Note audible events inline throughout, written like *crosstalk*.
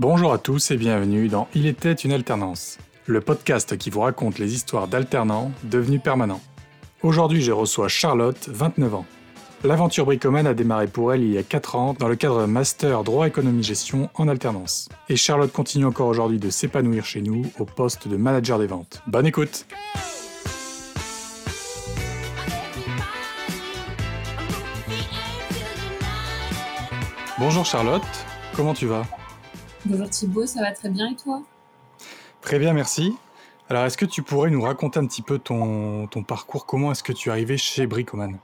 Bonjour à tous et bienvenue dans Il était une alternance, le podcast qui vous raconte les histoires d'alternants devenus permanents. Aujourd'hui, je reçois Charlotte, 29 ans. L'aventure bricomane a démarré pour elle il y a 4 ans dans le cadre Master Droit Économie Gestion en alternance. Et Charlotte continue encore aujourd'hui de s'épanouir chez nous au poste de manager des ventes. Bonne écoute Bonjour Charlotte, comment tu vas? Bonjour Thibaut, ça va très bien et toi? Très bien, merci. Alors, est-ce que tu pourrais nous raconter un petit peu ton, ton parcours? Comment est-ce que tu es arrivé chez Bricoman?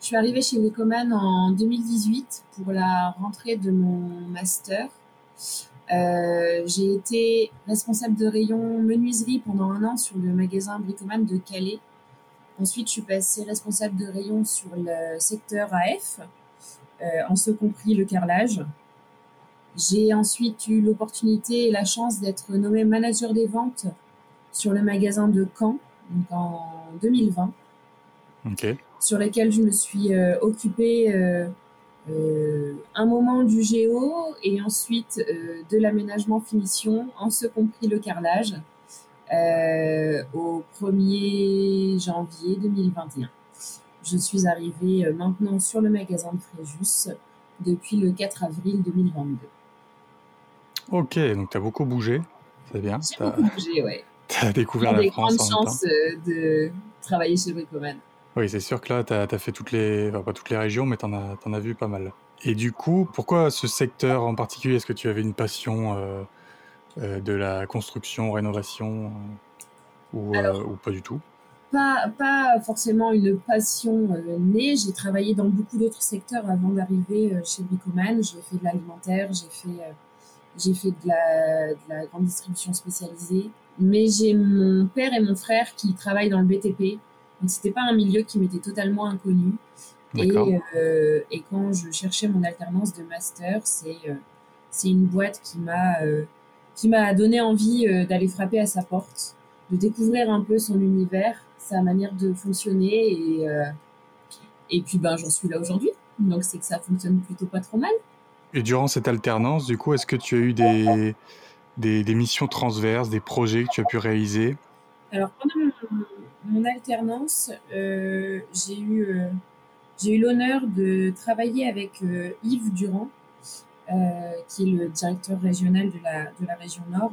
Je suis arrivée chez Bricoman en 2018 pour la rentrée de mon master. Euh, j'ai été responsable de rayon menuiserie pendant un an sur le magasin Bricoman de Calais. Ensuite, je suis passée responsable de rayon sur le secteur AF, euh, en ce compris le carrelage. J'ai ensuite eu l'opportunité et la chance d'être nommé manager des ventes sur le magasin de Caen, donc en 2020, sur lequel je me suis euh, occupée euh, euh, un moment du géo et ensuite de l'aménagement finition, en ce compris le carrelage, au 1er janvier 2021. Je suis arrivée maintenant sur le magasin de Fréjus depuis le 4 avril 2022. Ok, donc tu as beaucoup bougé, c'est bien. J'ai beaucoup bougé, ouais. *laughs* Tu as découvert la France. des grandes chances euh, de travailler chez Bricoman. Oui, c'est sûr que là, tu as, fait toutes les, enfin, pas toutes les régions, mais tu en, en, as vu pas mal. Et du coup, pourquoi ce secteur en particulier? Est-ce que tu avais une passion euh, euh, de la construction, rénovation ou, ou, pas du tout? pas, pas forcément une passion née. J'ai travaillé dans beaucoup d'autres secteurs avant d'arriver chez Bricoman. J'ai fait de l'alimentaire, j'ai fait j'ai fait de la, de la, grande distribution spécialisée. Mais j'ai mon père et mon frère qui travaillent dans le BTP. Donc, c'était pas un milieu qui m'était totalement inconnu. Et, euh, et, quand je cherchais mon alternance de master, c'est euh, c'est une boîte qui m'a euh, qui m'a donné envie euh, d'aller frapper à sa porte, de découvrir un peu son univers, sa manière de fonctionner et euh, et puis ben j'en suis là aujourd'hui. Donc c'est que ça fonctionne plutôt pas trop mal. Et durant cette alternance, du coup, est-ce que tu as eu des, missions transverses, des projets que tu as pu réaliser? Alors, pendant mon, alternance, euh, j'ai eu, euh, j'ai eu l'honneur de travailler avec euh, Yves Durand, qui est le directeur régional de la, de la région Nord,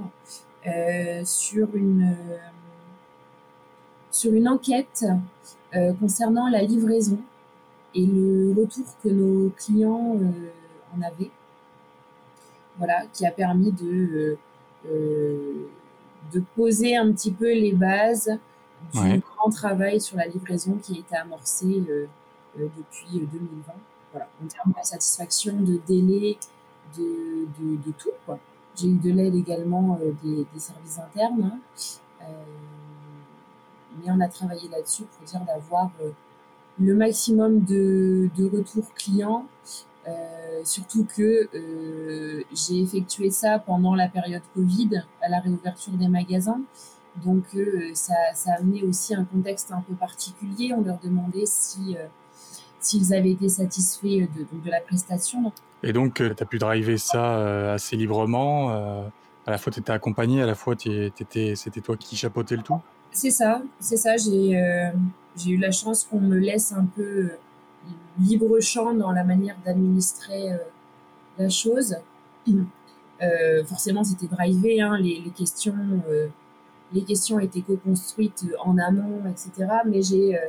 sur, une, sur une enquête concernant la livraison et le retour que nos clients avait. Voilà, qui a permis de, euh, euh, de poser un petit peu les bases du grand travail sur la livraison qui a été amorcé euh, depuis 2020. Voilà, en termes de satisfaction, de délai, de, de, tout. J'ai eu de l'aide également des, services internes. Hein. mais on a travaillé là-dessus pour dire d'avoir le maximum de, de retours clients euh, surtout que euh, j'ai effectué ça pendant la période Covid, à la réouverture des magasins. Donc euh, ça, ça, a amené aussi un contexte un peu particulier. On leur demandait si s'ils avaient été satisfaits de, de, la prestation. Et donc, tu as pu driver ça assez librement. à la fois, tu étais accompagné, à la fois, c'était toi qui chapeautais le tout C'est ça, c'est ça. J'ai j'ai eu la chance qu'on me laisse un peu libre champ dans la manière d'administrer euh, la chose. Euh, forcément, c'était drivé, hein, les, questions, euh, les questions étaient co-construites en amont, etc. Mais j'ai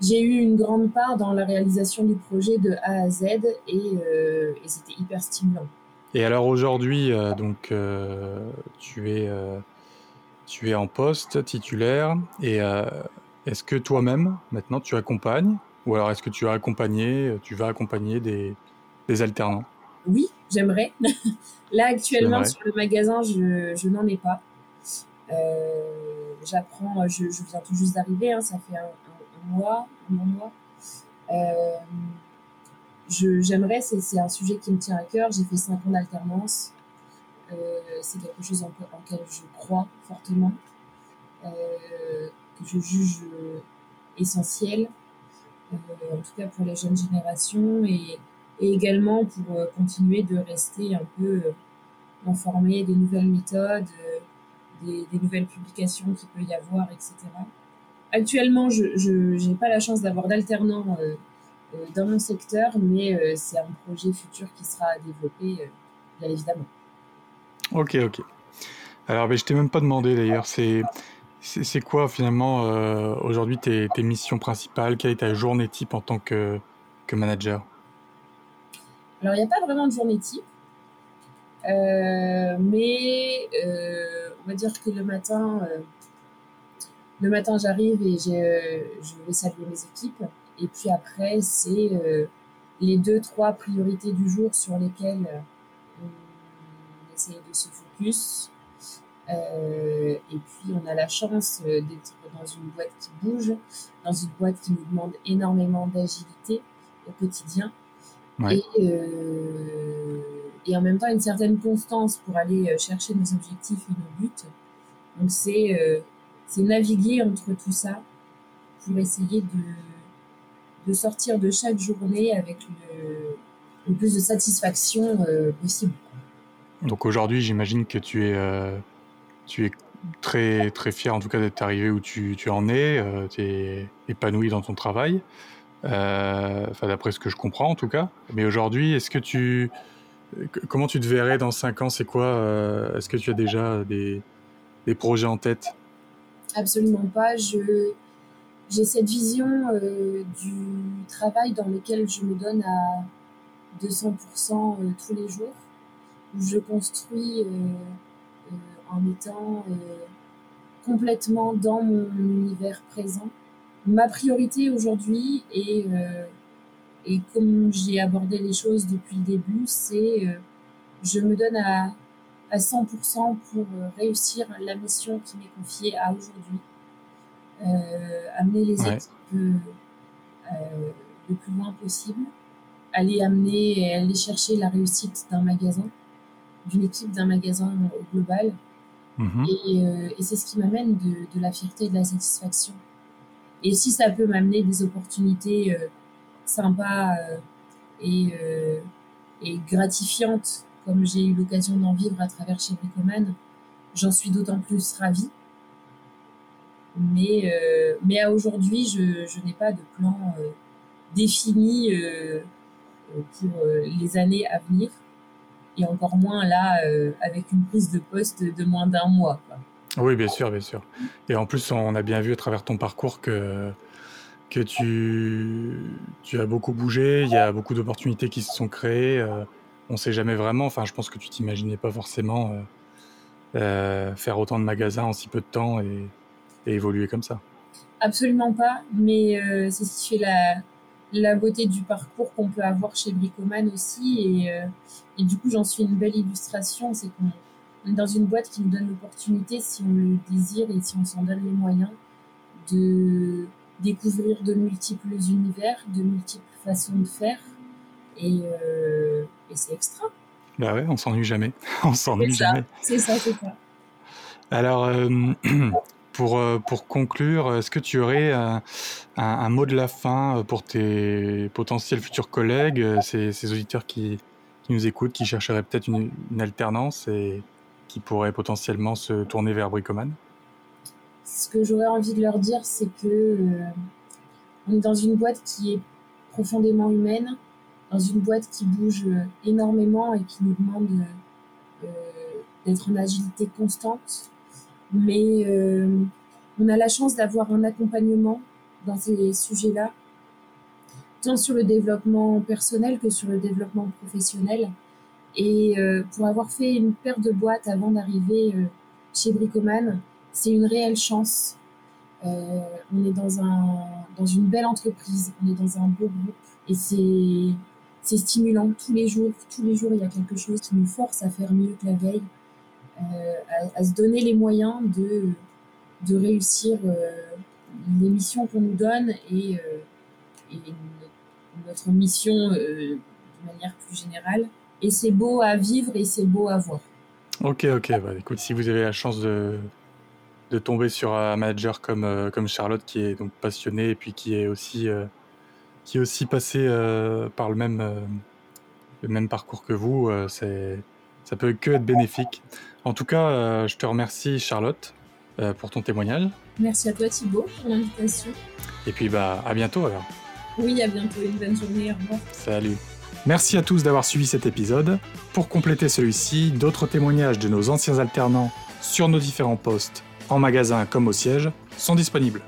j'ai eu une grande part dans la réalisation du projet de A à Z et, et c'était hyper stimulant. Et alors aujourd'hui, donc tu es tu es en poste titulaire et est-ce que toi-même maintenant tu accompagnes ou alors est-ce que tu as accompagné, tu vas accompagner des, des alternants? Oui, j'aimerais. *laughs* Là actuellement sur le magasin, je, je n'en ai pas. Euh, J'apprends, je, je, viens tout juste d'arriver, hein, ça fait un, un, mois, un mois. Euh, j'aimerais, c'est un sujet qui me tient à cœur. J'ai fait cinq ans d'alternance. Euh, c'est quelque chose en, en, lequel je crois fortement, euh, que je juge essentiel. Euh, en tout cas pour les jeunes générations. Et, également pour continuer de rester un peu informé des nouvelles méthodes, des, des, nouvelles publications qu'il peut y avoir, etc. Actuellement, je n'ai pas la chance d'avoir d'alternant dans mon secteur, mais c'est un projet futur qui sera développé, bien évidemment. Ok, ok. Alors, ben, je t'ai même pas demandé d'ailleurs, c'est c'est quoi finalement euh, aujourd'hui tes, missions principales? Quelle est ta journée type en tant que, manager? Alors, il n'y a pas vraiment de journée type, euh, mais euh, on va dire que le matin, le matin j'arrive et je vais saluer mes équipes. Et puis après, c'est les deux, trois priorités du jour sur lesquelles on essaie de se focus. Euh, et puis, on a la chance euh, d'être dans une boîte qui bouge, dans une boîte qui nous demande énormément d'agilité au quotidien. Et, euh, et en même temps, une certaine constance pour aller chercher nos objectifs et nos buts. Donc, c'est euh, naviguer entre tout ça pour essayer de, de sortir de chaque journée avec le, le plus de satisfaction possible. Donc aujourd'hui, j'imagine que tu es tu es très, très fier en tout cas d'être arrivé où tu, tu en es, euh, tu es épanoui dans ton travail, euh, d'après ce que je comprends en tout cas. Mais aujourd'hui, est-ce que tu... Comment tu te verrais dans 5 ans? C'est quoi euh, Est-ce que tu as déjà des, des, projets en tête? Absolument pas. J'ai cette vision du travail dans lequel je me donne à 200% tous les jours, où je construis en étant euh, complètement dans mon univers présent. Ma priorité aujourd'hui, et, euh, et comme j'ai abordé les choses depuis le début, c'est euh, je me donne à, à 100% pour réussir la mission qui m'est confiée à aujourd'hui. amener les équipes le plus loin possible, aller amener, aller chercher la réussite d'un magasin, d'une équipe d'un magasin au global, Mhm. Euh, et, c'est ce qui m'amène de, la fierté et de la satisfaction. Et si ça peut m'amener des opportunités euh, sympas euh, et, gratifiantes, comme j'ai eu l'occasion d'en vivre à travers chez Bricoman, j'en suis d'autant plus ravie. Mais, mais à aujourd'hui, je, je n'ai pas de plan défini pour les années à venir et encore moins là euh, avec une prise de poste de moins d'un mois. Oui, bien sûr, bien sûr. Et en plus, on a bien vu à travers ton parcours que, que tu, tu as beaucoup bougé, il y a beaucoup d'opportunités qui se sont créées. Euh, on ne sait jamais vraiment, enfin, je pense que tu t'imaginais pas forcément euh, faire autant de magasins en si peu de temps et, et évoluer comme ça. Absolument pas, mais c'est ce qui fait la, la beauté du parcours qu'on peut avoir chez Bricoman aussi. Et, euh, et du coup, j'en suis une belle illustration. C'est qu'on est dans une boîte qui nous donne l'opportunité, si on le désire et si on s'en donne les moyens, de découvrir de multiples univers, de multiples façons de faire. Et, euh, et c'est extra. Bah ouais, on s'ennuie jamais. *laughs* on s'ennuie jamais. C'est ça, c'est ça. Alors, euh, *clears throat* Pour, euh, pour conclure, est-ce que tu aurais un, un, mot de la fin euh, pour tes potentiels futurs collègues, euh, ces, auditeurs qui, nous écoutent, qui chercheraient peut-être une, alternance et qui pourraient potentiellement se tourner vers Bricoman? Ce que j'aurais envie de leur dire, c'est que euh, on est dans une boîte qui est profondément humaine, dans une boîte qui bouge énormément et qui nous demande euh, d'être en agilité constante mais euh, on a la chance d'avoir un accompagnement dans ces sujets-là, tant sur le développement personnel que sur le développement professionnel. Et euh, pour avoir fait une paire de boîtes avant d'arriver euh, chez Bricoman, c'est une réelle chance. on est dans, un, dans une belle entreprise, on est dans un beau groupe et c'est, c'est stimulant tous les jours. Tous les jours, il y a quelque chose qui nous force à faire mieux que la veille, euh, à, se donner les moyens de, de réussir euh, les missions qu'on nous donne et, euh, notre mission de manière plus générale. Et c'est beau à vivre et c'est beau à voir. Ok, ok. Bah, écoute, si vous avez la chance de, de tomber sur un manager comme, comme Charlotte qui est donc passionné et puis qui est aussi, qui est aussi passé par le même le même parcours que vous, c'est ça peut que être bénéfique. En tout cas, je te remercie Charlotte pour ton témoignage. Merci à toi Thibaut pour l'invitation. Et puis bah à bientôt alors. Oui, à bientôt, une bonne journée, au revoir. Salut. Merci à tous d'avoir suivi cet épisode. Pour compléter celui-ci, d'autres témoignages de nos anciens alternants sur nos différents postes, en magasin comme au siège, sont disponibles.